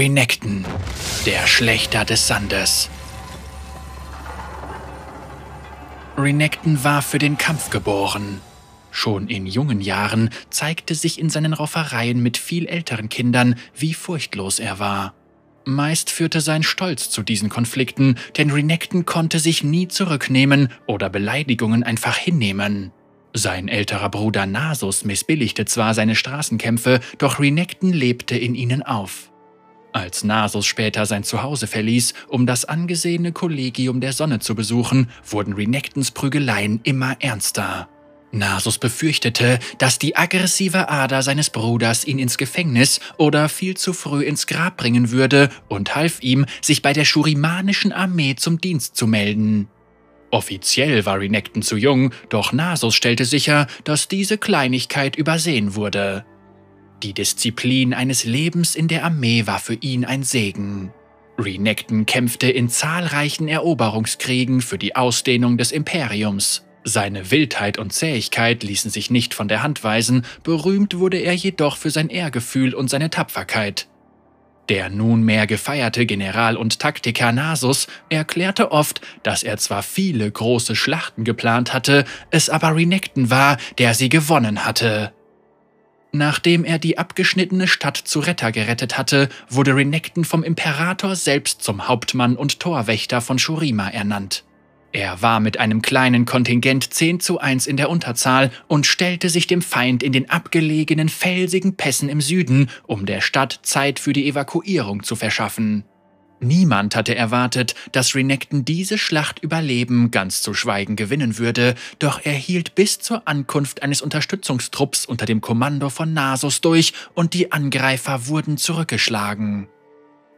Renekton, der Schlechter des Sandes. Renekton war für den Kampf geboren. Schon in jungen Jahren zeigte sich in seinen Raufereien mit viel älteren Kindern, wie furchtlos er war. Meist führte sein Stolz zu diesen Konflikten, denn Renekton konnte sich nie zurücknehmen oder Beleidigungen einfach hinnehmen. Sein älterer Bruder Nasus missbilligte zwar seine Straßenkämpfe, doch Renekton lebte in ihnen auf. Als Nasus später sein Zuhause verließ, um das angesehene Kollegium der Sonne zu besuchen, wurden Renektons Prügeleien immer ernster. Nasus befürchtete, dass die aggressive Ader seines Bruders ihn ins Gefängnis oder viel zu früh ins Grab bringen würde und half ihm, sich bei der schurimanischen Armee zum Dienst zu melden. Offiziell war Renekton zu jung, doch Nasus stellte sicher, dass diese Kleinigkeit übersehen wurde. Die Disziplin eines Lebens in der Armee war für ihn ein Segen. Renekton kämpfte in zahlreichen Eroberungskriegen für die Ausdehnung des Imperiums. Seine Wildheit und Zähigkeit ließen sich nicht von der Hand weisen, berühmt wurde er jedoch für sein Ehrgefühl und seine Tapferkeit. Der nunmehr gefeierte General und Taktiker Nasus erklärte oft, dass er zwar viele große Schlachten geplant hatte, es aber Renekton war, der sie gewonnen hatte. Nachdem er die abgeschnittene Stadt zu Retter gerettet hatte, wurde Renekton vom Imperator selbst zum Hauptmann und Torwächter von Shurima ernannt. Er war mit einem kleinen Kontingent 10 zu 1 in der Unterzahl und stellte sich dem Feind in den abgelegenen felsigen Pässen im Süden, um der Stadt Zeit für die Evakuierung zu verschaffen. Niemand hatte erwartet, dass Renekton diese Schlacht überleben, ganz zu schweigen gewinnen würde, doch er hielt bis zur Ankunft eines Unterstützungstrupps unter dem Kommando von Nasus durch und die Angreifer wurden zurückgeschlagen.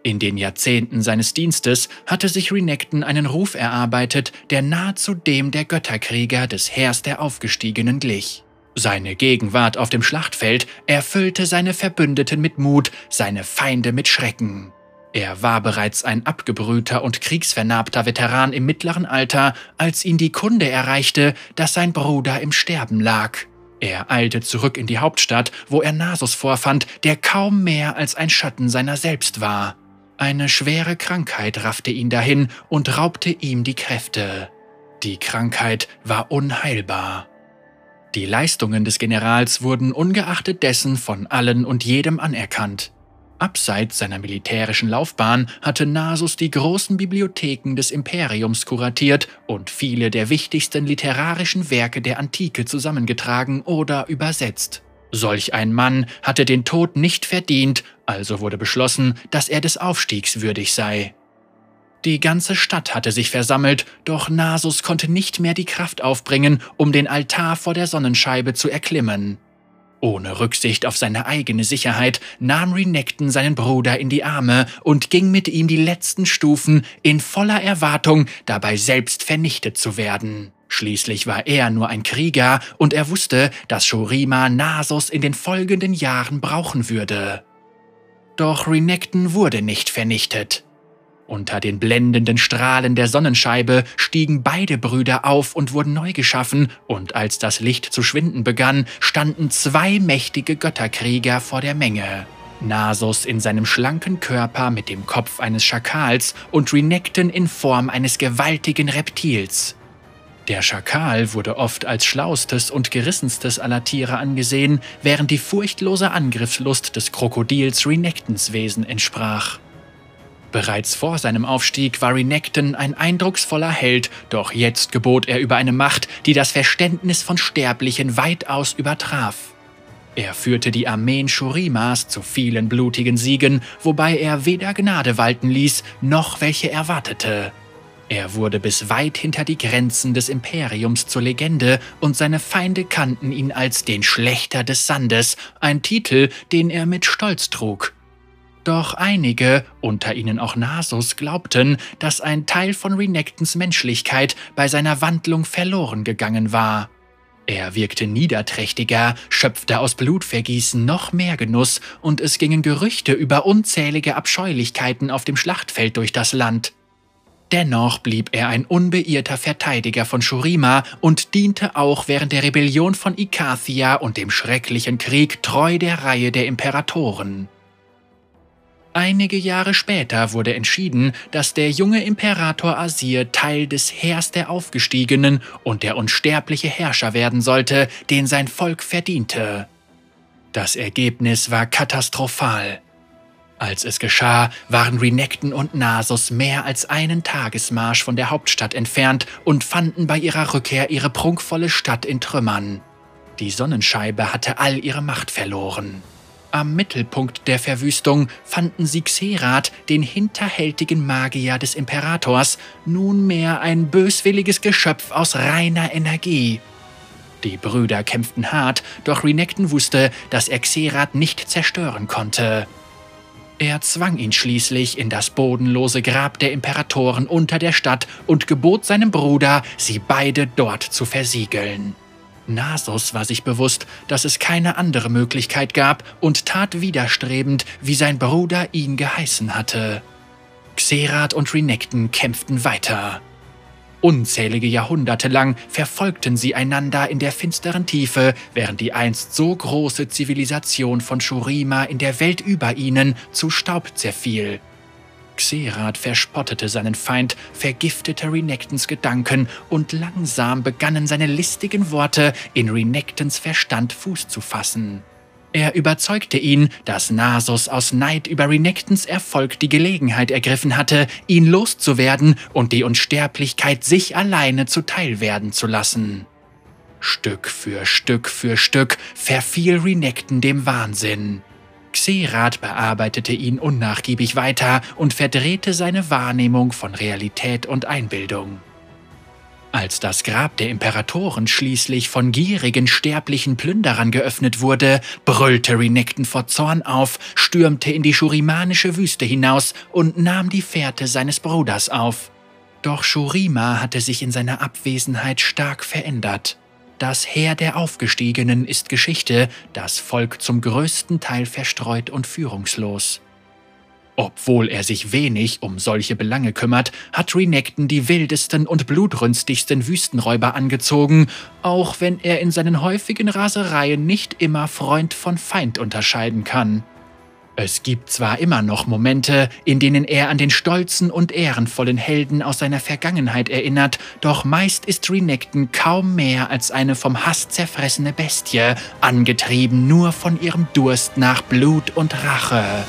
In den Jahrzehnten seines Dienstes hatte sich Renekton einen Ruf erarbeitet, der nahezu dem der Götterkrieger des Heers der Aufgestiegenen glich. Seine Gegenwart auf dem Schlachtfeld erfüllte seine Verbündeten mit Mut, seine Feinde mit Schrecken. Er war bereits ein abgebrühter und kriegsvernarbter Veteran im mittleren Alter, als ihn die Kunde erreichte, dass sein Bruder im Sterben lag. Er eilte zurück in die Hauptstadt, wo er Nasus vorfand, der kaum mehr als ein Schatten seiner selbst war. Eine schwere Krankheit raffte ihn dahin und raubte ihm die Kräfte. Die Krankheit war unheilbar. Die Leistungen des Generals wurden ungeachtet dessen von allen und jedem anerkannt. Abseits seiner militärischen Laufbahn hatte Nasus die großen Bibliotheken des Imperiums kuratiert und viele der wichtigsten literarischen Werke der Antike zusammengetragen oder übersetzt. Solch ein Mann hatte den Tod nicht verdient, also wurde beschlossen, dass er des Aufstiegs würdig sei. Die ganze Stadt hatte sich versammelt, doch Nasus konnte nicht mehr die Kraft aufbringen, um den Altar vor der Sonnenscheibe zu erklimmen. Ohne Rücksicht auf seine eigene Sicherheit nahm Renekton seinen Bruder in die Arme und ging mit ihm die letzten Stufen in voller Erwartung, dabei selbst vernichtet zu werden. Schließlich war er nur ein Krieger und er wusste, dass Shurima Nasus in den folgenden Jahren brauchen würde. Doch Renekton wurde nicht vernichtet. Unter den blendenden Strahlen der Sonnenscheibe stiegen beide Brüder auf und wurden neu geschaffen, und als das Licht zu schwinden begann, standen zwei mächtige Götterkrieger vor der Menge. Nasus in seinem schlanken Körper mit dem Kopf eines Schakals und Renekton in Form eines gewaltigen Reptils. Der Schakal wurde oft als schlaustes und gerissenstes aller Tiere angesehen, während die furchtlose Angriffslust des Krokodils Renektons Wesen entsprach. Bereits vor seinem Aufstieg war Renekton ein eindrucksvoller Held, doch jetzt gebot er über eine Macht, die das Verständnis von Sterblichen weitaus übertraf. Er führte die Armeen Shurimas zu vielen blutigen Siegen, wobei er weder Gnade walten ließ, noch welche erwartete. Er wurde bis weit hinter die Grenzen des Imperiums zur Legende und seine Feinde kannten ihn als den Schlechter des Sandes, ein Titel, den er mit Stolz trug. Doch einige, unter ihnen auch Nasus, glaubten, dass ein Teil von Renektons Menschlichkeit bei seiner Wandlung verloren gegangen war. Er wirkte niederträchtiger, schöpfte aus Blutvergießen noch mehr Genuss, und es gingen Gerüchte über unzählige Abscheulichkeiten auf dem Schlachtfeld durch das Land. Dennoch blieb er ein unbeirrter Verteidiger von Shurima und diente auch während der Rebellion von Ikathia und dem schrecklichen Krieg treu der Reihe der Imperatoren. Einige Jahre später wurde entschieden, dass der junge Imperator Asir Teil des Heers der Aufgestiegenen und der unsterbliche Herrscher werden sollte, den sein Volk verdiente. Das Ergebnis war katastrophal. Als es geschah, waren Renekton und Nasus mehr als einen Tagesmarsch von der Hauptstadt entfernt und fanden bei ihrer Rückkehr ihre prunkvolle Stadt in Trümmern. Die Sonnenscheibe hatte all ihre Macht verloren. Am Mittelpunkt der Verwüstung fanden sie Xerath, den hinterhältigen Magier des Imperators, nunmehr ein böswilliges Geschöpf aus reiner Energie. Die Brüder kämpften hart, doch Renekton wusste, dass er Xerath nicht zerstören konnte. Er zwang ihn schließlich in das bodenlose Grab der Imperatoren unter der Stadt und gebot seinem Bruder, sie beide dort zu versiegeln. Nasus war sich bewusst, dass es keine andere Möglichkeit gab und tat widerstrebend, wie sein Bruder ihn geheißen hatte. Xerath und Renekton kämpften weiter. Unzählige Jahrhunderte lang verfolgten sie einander in der finsteren Tiefe, während die einst so große Zivilisation von Shurima in der Welt über ihnen zu Staub zerfiel. Xerath verspottete seinen Feind, vergiftete Renektons Gedanken und langsam begannen seine listigen Worte in Renektons Verstand Fuß zu fassen. Er überzeugte ihn, dass Nasus aus Neid über Renektons Erfolg die Gelegenheit ergriffen hatte, ihn loszuwerden und die Unsterblichkeit sich alleine zuteil werden zu lassen. Stück für Stück für Stück verfiel Renekton dem Wahnsinn. Xerath bearbeitete ihn unnachgiebig weiter und verdrehte seine Wahrnehmung von Realität und Einbildung. Als das Grab der Imperatoren schließlich von gierigen sterblichen Plünderern geöffnet wurde, brüllte Renekton vor Zorn auf, stürmte in die schurimanische Wüste hinaus und nahm die Fährte seines Bruders auf. Doch Shurima hatte sich in seiner Abwesenheit stark verändert. Das Heer der Aufgestiegenen ist Geschichte, das Volk zum größten Teil verstreut und führungslos. Obwohl er sich wenig um solche Belange kümmert, hat Renekton die wildesten und blutrünstigsten Wüstenräuber angezogen, auch wenn er in seinen häufigen Rasereien nicht immer Freund von Feind unterscheiden kann. Es gibt zwar immer noch Momente, in denen er an den stolzen und ehrenvollen Helden aus seiner Vergangenheit erinnert, doch meist ist Renekton kaum mehr als eine vom Hass zerfressene Bestie, angetrieben nur von ihrem Durst nach Blut und Rache.